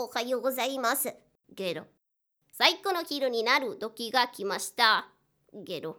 おはようございます。ゲロ。最高の昼になる時が来ました。ゲロ。